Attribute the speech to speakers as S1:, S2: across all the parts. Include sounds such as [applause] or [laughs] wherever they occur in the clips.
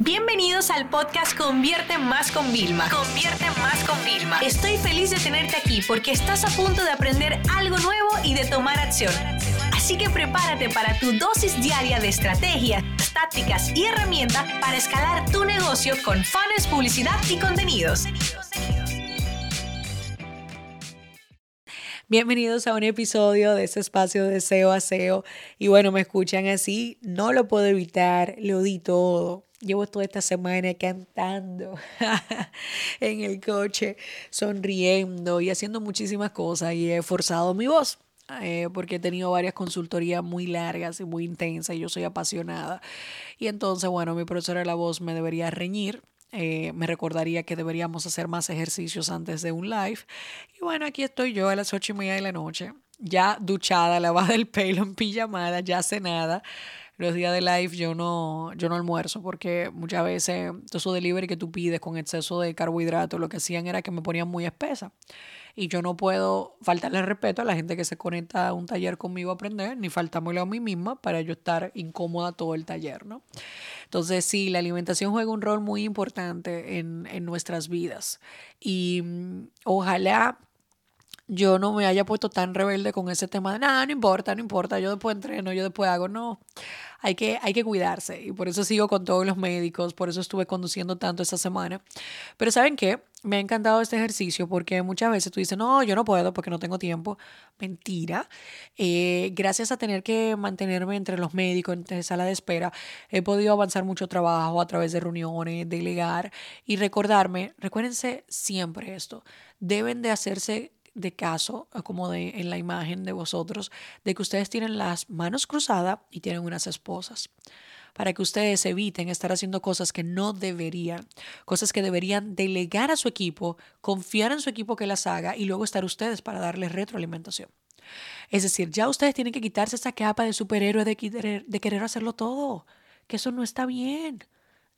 S1: Bienvenidos al podcast Convierte Más con Vilma. Convierte Más con Vilma. Estoy feliz de tenerte aquí porque estás a punto de aprender algo nuevo y de tomar acción. Así que prepárate para tu dosis diaria de estrategias, tácticas y herramientas para escalar tu negocio con fans, publicidad y contenidos.
S2: Bienvenidos a un episodio de este espacio de SEO a SEO. Y bueno, me escuchan así, no lo puedo evitar, lo di todo. Llevo toda esta semana cantando [laughs] en el coche, sonriendo y haciendo muchísimas cosas y he forzado mi voz. Eh, porque he tenido varias consultorías muy largas y muy intensas y yo soy apasionada. Y entonces, bueno, mi profesora de la voz me debería reñir eh, me recordaría que deberíamos hacer más ejercicios antes de un live. Y bueno, aquí estoy yo a las ocho y media de la noche, ya duchada, [laughs] lavada el pelo, en pijamada, ya cenada. Los días de live yo no, yo no almuerzo porque muchas veces todo eso delivery que tú pides con exceso de carbohidratos, lo que hacían era que me ponían muy espesa y yo no puedo faltarle respeto a la gente que se conecta a un taller conmigo a aprender, ni faltármelo a mí misma para yo estar incómoda todo el taller, ¿no? Entonces, sí, la alimentación juega un rol muy importante en, en nuestras vidas y mm, ojalá yo no me haya puesto tan rebelde con ese tema de nada, no importa, no importa, yo después entreno, yo después hago, no, hay que, hay que cuidarse y por eso sigo con todos los médicos, por eso estuve conduciendo tanto esta semana. Pero ¿saben qué? Me ha encantado este ejercicio porque muchas veces tú dices, no, yo no puedo porque no tengo tiempo. Mentira. Eh, gracias a tener que mantenerme entre los médicos, entre sala de espera, he podido avanzar mucho trabajo a través de reuniones, delegar y recordarme, recuérdense siempre esto, deben de hacerse de caso, como de, en la imagen de vosotros, de que ustedes tienen las manos cruzadas y tienen unas esposas para que ustedes eviten estar haciendo cosas que no deberían, cosas que deberían delegar a su equipo, confiar en su equipo que las haga y luego estar ustedes para darles retroalimentación. Es decir, ya ustedes tienen que quitarse esa capa de superhéroe de querer, de querer hacerlo todo, que eso no está bien.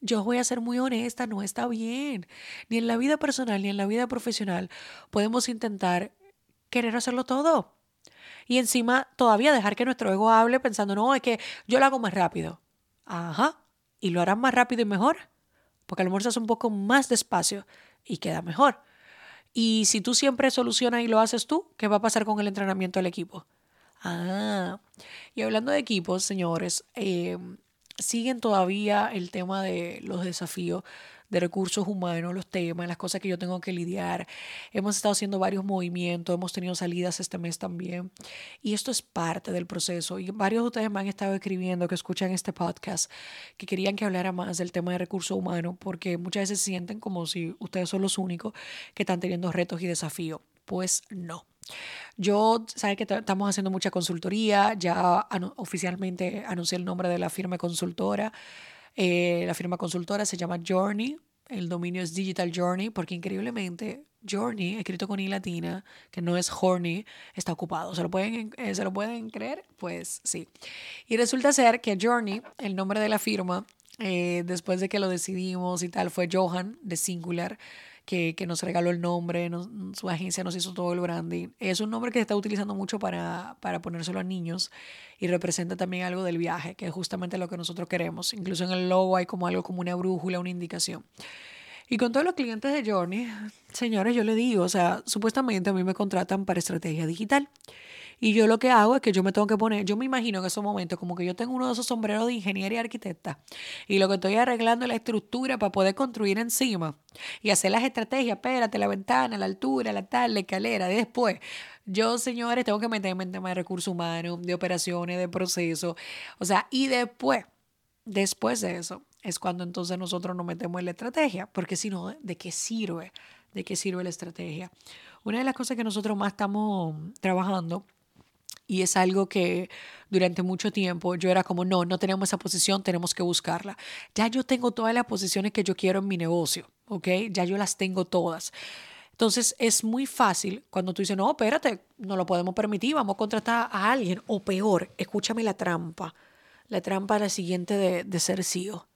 S2: Yo voy a ser muy honesta, no está bien. Ni en la vida personal ni en la vida profesional podemos intentar querer hacerlo todo. Y encima todavía dejar que nuestro ego hable pensando, no, es que yo lo hago más rápido. Ajá. ¿Y lo harás más rápido y mejor? Porque a lo mejor se hace un poco más despacio y queda mejor. Y si tú siempre solucionas y lo haces tú, ¿qué va a pasar con el entrenamiento del equipo? Ah, y hablando de equipos, señores, eh, siguen todavía el tema de los desafíos de recursos humanos, los temas, las cosas que yo tengo que lidiar. Hemos estado haciendo varios movimientos, hemos tenido salidas este mes también. Y esto es parte del proceso. Y varios de ustedes me han estado escribiendo que escuchan este podcast, que querían que hablara más del tema de recursos humanos, porque muchas veces sienten como si ustedes son los únicos que están teniendo retos y desafíos. Pues no. Yo, sabe que estamos haciendo mucha consultoría, ya oficialmente anuncié el nombre de la firma consultora. Eh, la firma consultora se llama Journey, el dominio es Digital Journey, porque increíblemente Journey, escrito con I latina, que no es Horny, está ocupado. ¿Se lo, pueden, eh, ¿Se lo pueden creer? Pues sí. Y resulta ser que Journey, el nombre de la firma, eh, después de que lo decidimos y tal, fue Johan de Singular que, que nos regaló el nombre, su agencia nos hizo todo el branding. Es un nombre que se está utilizando mucho para, para ponérselo a niños y representa también algo del viaje, que es justamente lo que nosotros queremos. Incluso en el logo hay como algo como una brújula, una indicación. Y con todos los clientes de Journey, señores, yo le digo, o sea, supuestamente a mí me contratan para estrategia digital. Y yo lo que hago es que yo me tengo que poner, yo me imagino en esos momentos como que yo tengo uno de esos sombreros de ingeniera y arquitecta y lo que estoy arreglando es la estructura para poder construir encima y hacer las estrategias, espérate, la ventana, la altura, la tal, la escalera, después. Yo, señores, tengo que meterme en temas de recursos humanos, de operaciones, de procesos, o sea, y después, después de eso, es cuando entonces nosotros nos metemos en la estrategia, porque si no, ¿de qué sirve? ¿De qué sirve la estrategia? Una de las cosas que nosotros más estamos trabajando y es algo que durante mucho tiempo yo era como, no, no tenemos esa posición, tenemos que buscarla. Ya yo tengo todas las posiciones que yo quiero en mi negocio, ¿ok? Ya yo las tengo todas. Entonces es muy fácil cuando tú dices, no, espérate, no lo podemos permitir, vamos a contratar a alguien. O peor, escúchame la trampa. La trampa la siguiente de, de ser CEO.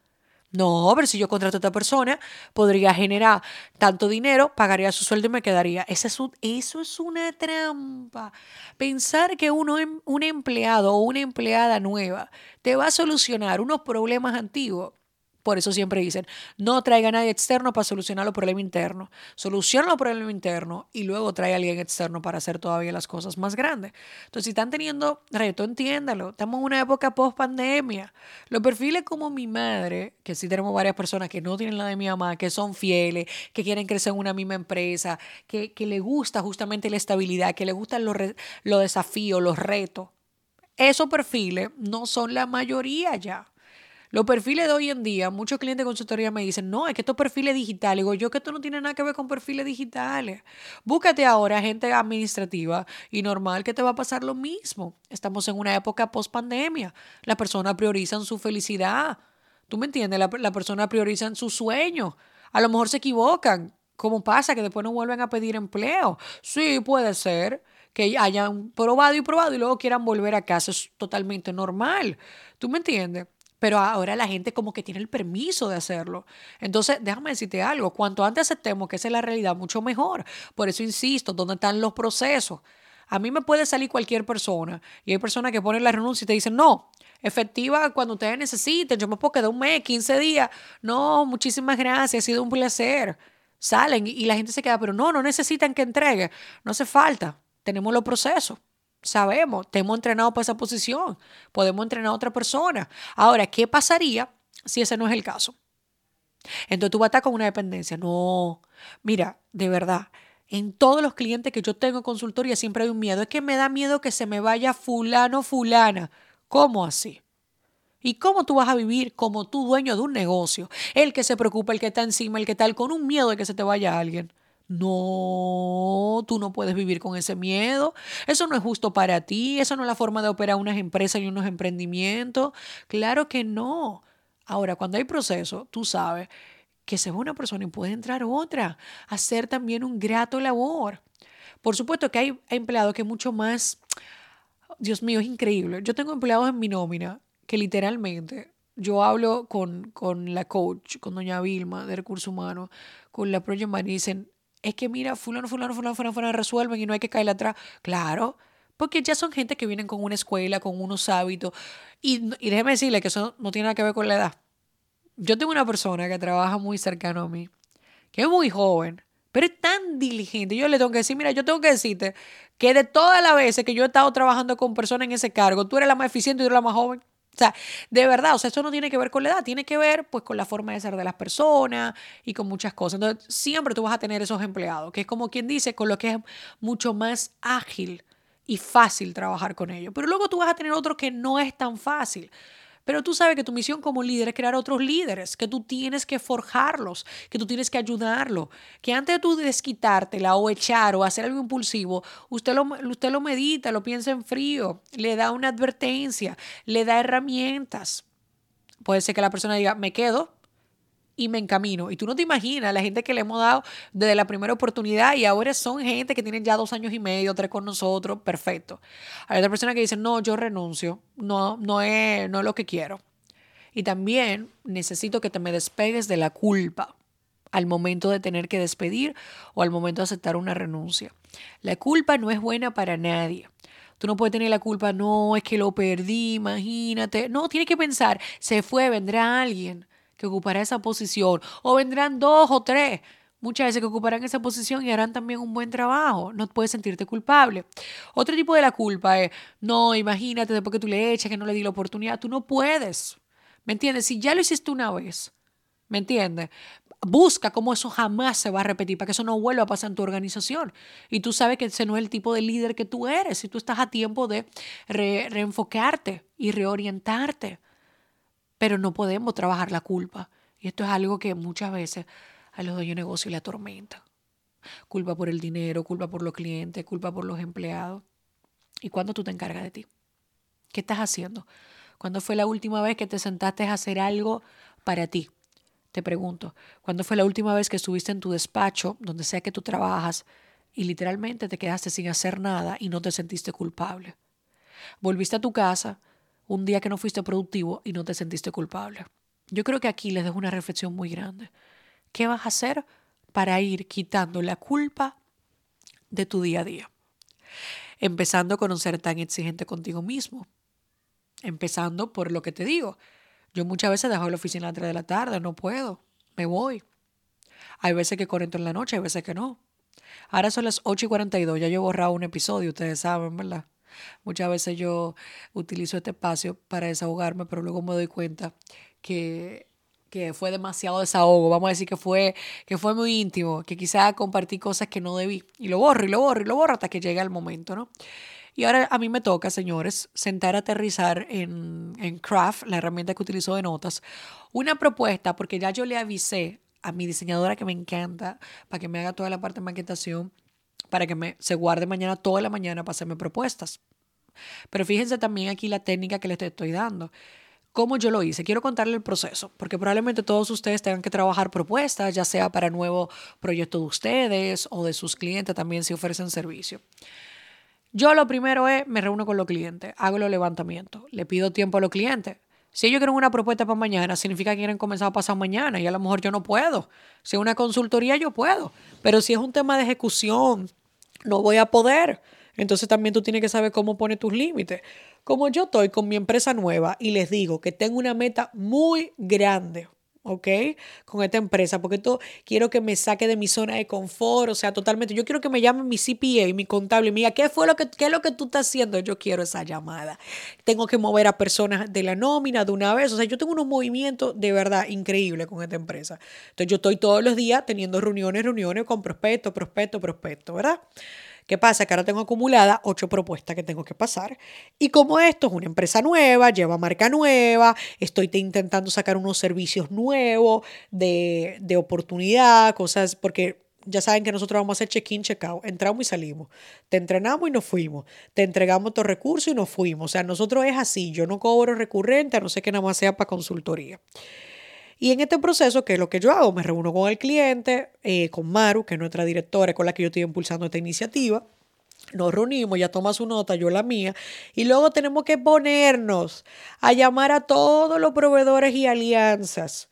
S2: No, pero si yo contrato a esta persona, podría generar tanto dinero, pagaría su sueldo y me quedaría. Eso es, eso es una trampa. Pensar que uno, em, un empleado o una empleada nueva te va a solucionar unos problemas antiguos, Por eso siempre dicen, no traiga a nadie externo para solucionar los problemas internos. Soluciona los problemas internos y luego trae a alguien externo para hacer todavía las cosas más grandes. Entonces, si están teniendo reto, entiéndalo. Estamos en una época post pandemia. Los perfiles como mi madre, que sí tenemos varias personas que no tienen la de mi mamá, que son fieles, que quieren crecer en una misma empresa, que, que le gusta justamente la estabilidad, que le gustan los, los desafíos, los retos. Esos perfiles no son la mayoría ya. Los perfiles de hoy en día, muchos clientes de consultoría me dicen, no, es que estos perfiles digitales. Digo, yo que esto no tiene nada que ver con perfiles digitales. Búscate ahora gente administrativa y normal que te va a pasar lo mismo. Estamos en una época post pandemia. Las personas priorizan su felicidad. ¿Tú me entiendes? La, la persona priorizan su sueño. A lo mejor se equivocan. ¿Cómo pasa? Que después no vuelven a pedir empleo. Sí, puede ser que hayan probado y probado y luego quieran volver a casa. Es totalmente normal. ¿Tú me entiendes? Pero ahora la gente como que tiene el permiso de hacerlo. Entonces, déjame decirte algo, cuanto antes aceptemos que esa es la realidad, mucho mejor. Por eso insisto, ¿dónde están los procesos? A mí me puede salir cualquier persona y hay personas que ponen la renuncia y te dicen, no, efectiva cuando ustedes necesiten, yo me puedo quedar un mes, 15 días. No, muchísimas gracias, ha sido un placer. Salen y la gente se queda, pero no, no necesitan que entregue, no hace falta, tenemos los procesos. Sabemos, te hemos entrenado para esa posición, podemos entrenar a otra persona. Ahora, ¿qué pasaría si ese no es el caso? Entonces tú vas a estar con una dependencia. No, mira, de verdad, en todos los clientes que yo tengo en consultoría siempre hay un miedo. Es que me da miedo que se me vaya fulano, fulana. ¿Cómo así? ¿Y cómo tú vas a vivir como tú dueño de un negocio? El que se preocupa, el que está encima, el que tal, con un miedo de que se te vaya alguien. No, tú no puedes vivir con ese miedo. Eso no es justo para ti. Eso no es la forma de operar unas empresas y unos emprendimientos. Claro que no. Ahora, cuando hay proceso, tú sabes que se va una persona y puede entrar otra, hacer también un grato labor. Por supuesto que hay empleados que mucho más, Dios mío, es increíble. Yo tengo empleados en mi nómina que literalmente yo hablo con, con la coach, con doña Vilma de Recursos Humanos, con la Project y dicen, es que mira, fulano, fulano, fulano, fulano, fulano resuelven y no hay que caerle atrás. Claro, porque ya son gente que vienen con una escuela, con unos hábitos. Y, y déjeme decirle que eso no tiene nada que ver con la edad. Yo tengo una persona que trabaja muy cercano a mí, que es muy joven, pero es tan diligente. Yo le tengo que decir, mira, yo tengo que decirte que de todas las veces que yo he estado trabajando con personas en ese cargo, tú eres la más eficiente y tú eres la más joven. O sea, de verdad, o sea, eso no tiene que ver con la edad, tiene que ver pues con la forma de ser de las personas y con muchas cosas. Entonces, siempre tú vas a tener esos empleados, que es como quien dice, con lo que es mucho más ágil y fácil trabajar con ellos. Pero luego tú vas a tener otros que no es tan fácil. Pero tú sabes que tu misión como líder es crear otros líderes, que tú tienes que forjarlos, que tú tienes que ayudarlos, que antes de tú desquitártela o echar o hacer algo impulsivo, usted lo, usted lo medita, lo piensa en frío, le da una advertencia, le da herramientas. Puede ser que la persona diga, me quedo, y me encamino. Y tú no te imaginas la gente que le hemos dado desde la primera oportunidad y ahora son gente que tienen ya dos años y medio, tres con nosotros, perfecto. Hay otra persona que dice, no, yo renuncio, no, no, es, no lo que quiero. Y también necesito que te me despegues de la culpa al momento de tener que despedir o al momento de aceptar una renuncia. La culpa no es buena para nadie. Tú no puedes tener la culpa, no, es que lo perdí, imagínate. No, tienes que pensar, se fue, vendrá alguien que ocupará esa posición, o vendrán dos o tres, muchas veces que ocuparán esa posición y harán también un buen trabajo. No puedes sentirte culpable. Otro tipo de la culpa es, no, imagínate después que tú le echas, que no le di la oportunidad, tú no puedes. ¿Me entiendes? Si ya lo hiciste una vez, ¿me entiendes? Busca cómo eso jamás se va a repetir, para que eso no vuelva a pasar en tu organización. Y tú sabes que ese no es el tipo de líder que tú eres. Y tú estás a tiempo de reenfocarte y reorientarte pero no podemos trabajar la culpa. Y esto es algo que muchas veces a los dueños de negocio le atormenta. Culpa por el dinero, culpa por los clientes, culpa por los empleados. ¿Y cuándo tú te encargas de ti? ¿Qué estás haciendo? ¿Cuándo fue la última vez que te sentaste a hacer algo para ti? Te pregunto, ¿cuándo fue la última vez que estuviste en tu despacho, donde sea que tú trabajas, y literalmente te quedaste sin hacer nada y no te sentiste culpable? Volviste a tu casa, un día que no fuiste productivo y no te sentiste culpable. Yo creo que aquí les dejo una reflexión muy grande. ¿Qué vas a hacer para ir quitando la culpa de tu día a día? Empezando con un ser tan exigente contigo mismo. Empezando por lo que te digo. Yo muchas veces dejo la oficina a las 3 de la tarde, no puedo, me voy. Hay veces que conecto en la noche, hay veces que no. Ahora son las 8 y 42, ya yo he borrado un episodio, ustedes saben, ¿verdad? Muchas veces yo utilizo este espacio para desahogarme, pero luego me doy cuenta que, que fue demasiado desahogo. Vamos a decir que fue, que fue muy íntimo, que quizá compartí cosas que no debí. Y lo borro y lo borro y lo borro hasta que llegue el momento, ¿no? Y ahora a mí me toca, señores, sentar a aterrizar en, en Craft, la herramienta que utilizo de notas, una propuesta, porque ya yo le avisé a mi diseñadora que me encanta, para que me haga toda la parte de maquetación, para que me, se guarde mañana toda la mañana para hacerme propuestas. Pero fíjense también aquí la técnica que les estoy dando. ¿Cómo yo lo hice? Quiero contarle el proceso, porque probablemente todos ustedes tengan que trabajar propuestas, ya sea para nuevo proyecto de ustedes o de sus clientes también si ofrecen servicio. Yo lo primero es, me reúno con los clientes, hago los levantamientos, le pido tiempo a los clientes. Si ellos quieren una propuesta para mañana, significa que quieren comenzar a pasar mañana y a lo mejor yo no puedo. Si es una consultoría, yo puedo. Pero si es un tema de ejecución, no voy a poder. Entonces también tú tienes que saber cómo poner tus límites. Como yo estoy con mi empresa nueva y les digo que tengo una meta muy grande, ¿ok? Con esta empresa, porque esto quiero que me saque de mi zona de confort, o sea, totalmente. Yo quiero que me llame mi CPA, mi contable, y me ¿qué fue lo que, qué es lo que tú estás haciendo? Yo quiero esa llamada. Tengo que mover a personas de la nómina de una vez. O sea, yo tengo unos movimientos de verdad increíbles con esta empresa. Entonces, yo estoy todos los días teniendo reuniones, reuniones con prospectos, prospectos, prospectos, ¿verdad? ¿Qué pasa? Que ahora tengo acumulada ocho propuestas que tengo que pasar. Y como esto es una empresa nueva, lleva marca nueva, estoy intentando sacar unos servicios nuevos de, de oportunidad, cosas, porque ya saben que nosotros vamos a hacer check-in, check-out. Entramos y salimos. Te entrenamos y nos fuimos. Te entregamos tus recursos y nos fuimos. O sea, nosotros es así. Yo no cobro recurrente, a no ser que nada más sea para consultoría. Y en este proceso, ¿qué es lo que yo hago? Me reúno con el cliente, eh, con Maru, que es nuestra directora con la que yo estoy impulsando esta iniciativa. Nos reunimos, ya toma su nota, yo la mía, y luego tenemos que ponernos a llamar a todos los proveedores y alianzas.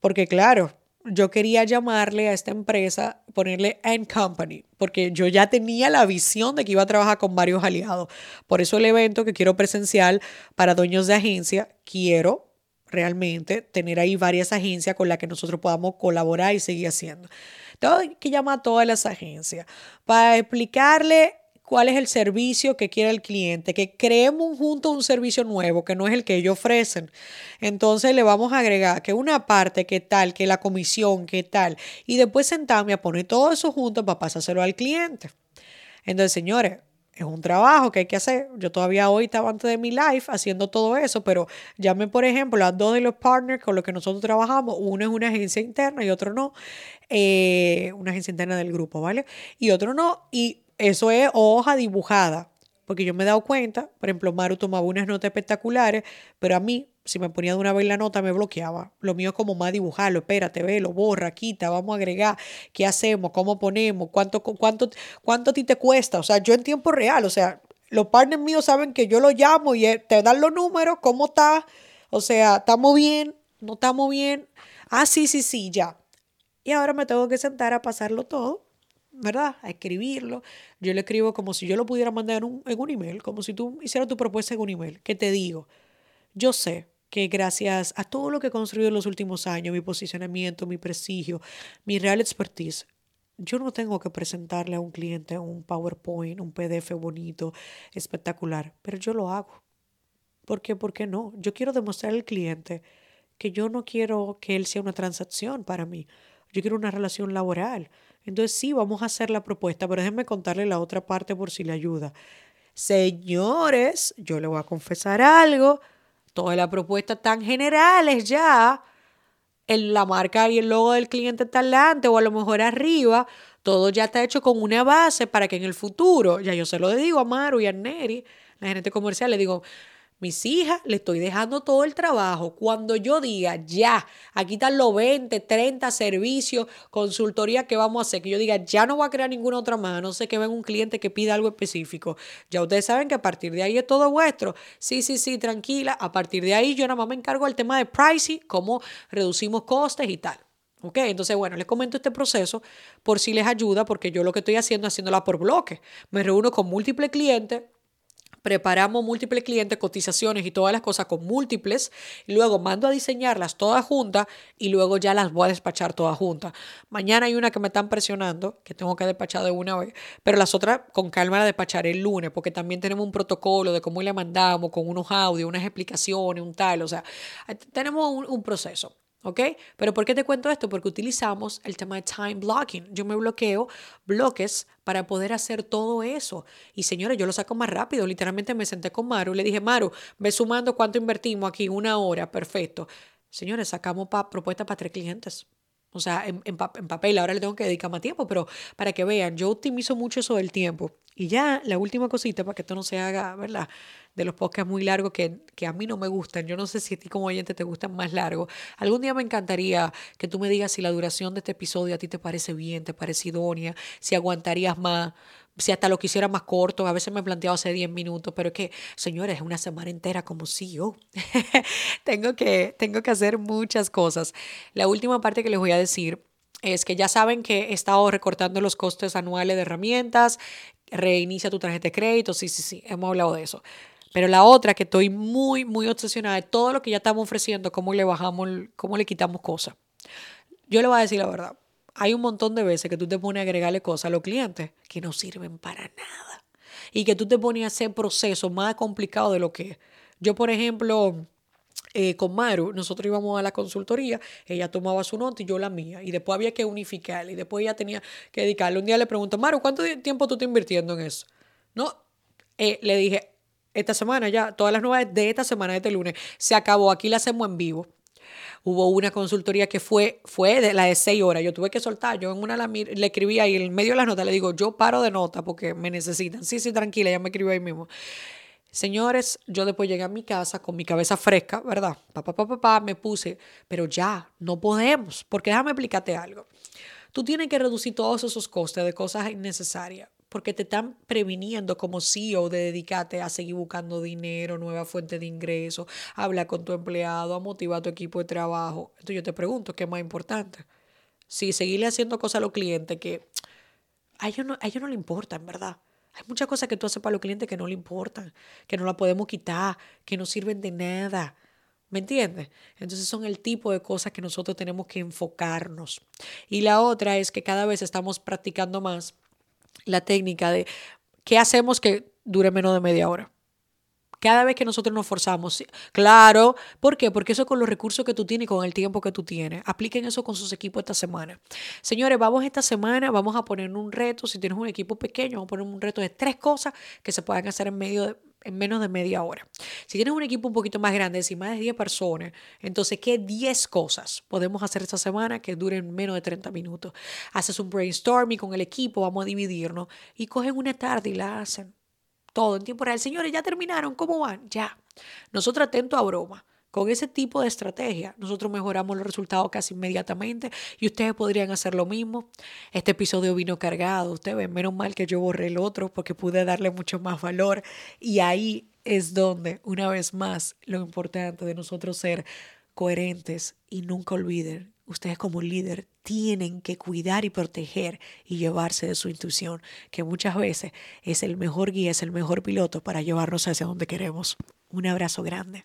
S2: Porque claro, yo quería llamarle a esta empresa, ponerle End Company, porque yo ya tenía la visión de que iba a trabajar con varios aliados. Por eso el evento que quiero presencial para dueños de agencia, quiero realmente tener ahí varias agencias con las que nosotros podamos colaborar y seguir haciendo. Tengo que llamar a todas las agencias para explicarle cuál es el servicio que quiere el cliente, que creemos juntos un servicio nuevo, que no es el que ellos ofrecen. Entonces le vamos a agregar que una parte, que tal, que la comisión, que tal, y después sentarme a poner todo eso junto para pasárselo al cliente. Entonces, señores, es un trabajo que hay que hacer. Yo todavía hoy estaba antes de mi live haciendo todo eso, pero llame, por ejemplo, a dos de los partners con los que nosotros trabajamos. Uno es una agencia interna y otro no. Eh, una agencia interna del grupo, ¿vale? Y otro no. Y eso es hoja dibujada. Porque yo me he dado cuenta, por ejemplo, Maru tomaba unas notas espectaculares, pero a mí si me ponía de una vez la nota, me bloqueaba. Lo mío es como más dibujarlo, espérate, ve, lo borra, quita, vamos a agregar, qué hacemos, cómo ponemos, cuánto, cuánto, cuánto a ti te cuesta. O sea, yo en tiempo real, o sea, los partners míos saben que yo lo llamo y te dan los números, cómo está, o sea, estamos bien, no estamos bien. Ah, sí, sí, sí, ya. Y ahora me tengo que sentar a pasarlo todo, ¿verdad? A escribirlo. Yo lo escribo como si yo lo pudiera mandar en un, en un email, como si tú hicieras tu propuesta en un email. ¿Qué te digo? Yo sé que gracias a todo lo que he construido en los últimos años, mi posicionamiento, mi prestigio, mi real expertise, yo no tengo que presentarle a un cliente un PowerPoint, un PDF bonito, espectacular, pero yo lo hago. ¿Por qué? ¿Por qué no? Yo quiero demostrar al cliente que yo no quiero que él sea una transacción para mí. Yo quiero una relación laboral. Entonces sí, vamos a hacer la propuesta, pero déjenme contarle la otra parte por si le ayuda. Señores, yo le voy a confesar algo toda la propuesta tan generales ya, en la marca y el logo del cliente está delante o a lo mejor arriba, todo ya está hecho con una base para que en el futuro, ya yo se lo digo a Maru y a Neri, la gerente comercial, le digo, mis hijas, le estoy dejando todo el trabajo. Cuando yo diga, ya, aquí están los 20, 30 servicios, consultoría que vamos a hacer, que yo diga, ya no voy a crear ninguna otra más, no sé que venga un cliente que pida algo específico. Ya ustedes saben que a partir de ahí es todo vuestro. Sí, sí, sí, tranquila. A partir de ahí yo nada más me encargo del tema de pricing, cómo reducimos costes y tal. ¿Ok? Entonces, bueno, les comento este proceso por si les ayuda, porque yo lo que estoy haciendo haciéndola por bloque. Me reúno con múltiples clientes preparamos múltiples clientes, cotizaciones y todas las cosas con múltiples, luego mando a diseñarlas todas juntas y luego ya las voy a despachar todas juntas. Mañana hay una que me están presionando, que tengo que despachar de una vez, pero las otras con calma la despacharé el lunes, porque también tenemos un protocolo de cómo le mandamos, con unos audios, unas explicaciones, un tal, o sea, tenemos un, un proceso. ¿Ok? Pero ¿por qué te cuento esto? Porque utilizamos el tema de time blocking. Yo me bloqueo bloques para poder hacer todo eso. Y señores, yo lo saco más rápido. Literalmente me senté con Maru y le dije, Maru, ve sumando cuánto invertimos aquí, una hora, perfecto. Señores, sacamos pa propuestas para tres clientes. O sea, en, en, papel, ahora le tengo que dedicar más tiempo, pero para que vean, yo optimizo mucho eso del tiempo. Y ya la última cosita, para que esto no se haga, ¿verdad? De los podcasts muy largos que, que a mí no me gustan. Yo no sé si a ti como oyente te gustan más largos. Algún día me encantaría que tú me digas si la duración de este episodio a ti te parece bien, te parece idónea, si aguantarías más si hasta lo quisiera más corto, a veces me he planteado hace 10 minutos, pero es que, señores, es una semana entera como CEO. [laughs] tengo, que, tengo que hacer muchas cosas. La última parte que les voy a decir es que ya saben que he estado recortando los costes anuales de herramientas, reinicia tu tarjeta de crédito, sí, sí, sí, hemos hablado de eso. Pero la otra que estoy muy, muy obsesionada de todo lo que ya estamos ofreciendo, cómo le bajamos, cómo le quitamos cosas. Yo le voy a decir la verdad. Hay un montón de veces que tú te pones a agregarle cosas a los clientes que no sirven para nada. Y que tú te pones a hacer procesos más complicados de lo que es. Yo, por ejemplo, eh, con Maru, nosotros íbamos a la consultoría, ella tomaba su nota y yo la mía, y después había que unificar, y después ella tenía que dedicarle. Un día le pregunto, Maru, ¿cuánto tiempo tú estás invirtiendo en eso? No, eh, le dije, esta semana ya, todas las nuevas de esta semana, de este lunes, se acabó, aquí la hacemos en vivo. Hubo una consultoría que fue, fue de la de seis horas. Yo tuve que soltar. Yo en una la, le escribí ahí en medio de las notas. Le digo, yo paro de nota porque me necesitan. Sí, sí, tranquila. Ya me escribió ahí mismo. Señores, yo después llegué a mi casa con mi cabeza fresca, ¿verdad? Papá, papá, papá, me puse, pero ya, no podemos, porque déjame explicarte algo. Tú tienes que reducir todos esos costes de cosas innecesarias, porque te están previniendo como CEO de dedicarte a seguir buscando dinero, nueva fuente de ingreso, hablar con tu empleado, a motivar a tu equipo de trabajo. Entonces yo te pregunto, ¿qué es más importante? Si seguirle haciendo cosas a los clientes que a ellos no, a ellos no le importan, ¿verdad? Hay muchas cosas que tú haces para los clientes que no le importan, que no la podemos quitar, que no sirven de nada. ¿Me entiendes? Entonces son el tipo de cosas que nosotros tenemos que enfocarnos. Y la otra es que cada vez estamos practicando más la técnica de qué hacemos que dure menos de media hora. Cada vez que nosotros nos forzamos, claro, ¿por qué? Porque eso con los recursos que tú tienes y con el tiempo que tú tienes. Apliquen eso con sus equipos esta semana. Señores, vamos esta semana, vamos a poner un reto, si tienes un equipo pequeño, vamos a poner un reto de tres cosas que se puedan hacer en medio en menos de media hora. Si tienes un equipo un poquito más grande, si más de 10 personas, entonces, ¿qué 10 cosas podemos hacer esta semana que duren menos de 30 minutos? Haces un brainstorming con el equipo, vamos a dividirnos y cogen una tarde y la hacen todo en tiempo real. Señores, ya terminaron, ¿cómo van? Ya. Nosotros atentos a broma. Con ese tipo de estrategia, nosotros mejoramos los resultados casi inmediatamente y ustedes podrían hacer lo mismo. Este episodio vino cargado, ustedes ven, menos mal que yo borré el otro porque pude darle mucho más valor y ahí es donde, una vez más, lo importante de nosotros ser coherentes y nunca olviden ustedes como líder tienen que cuidar y proteger y llevarse de su intuición, que muchas veces es el mejor guía, es el mejor piloto para llevarnos hacia donde queremos. Un abrazo grande.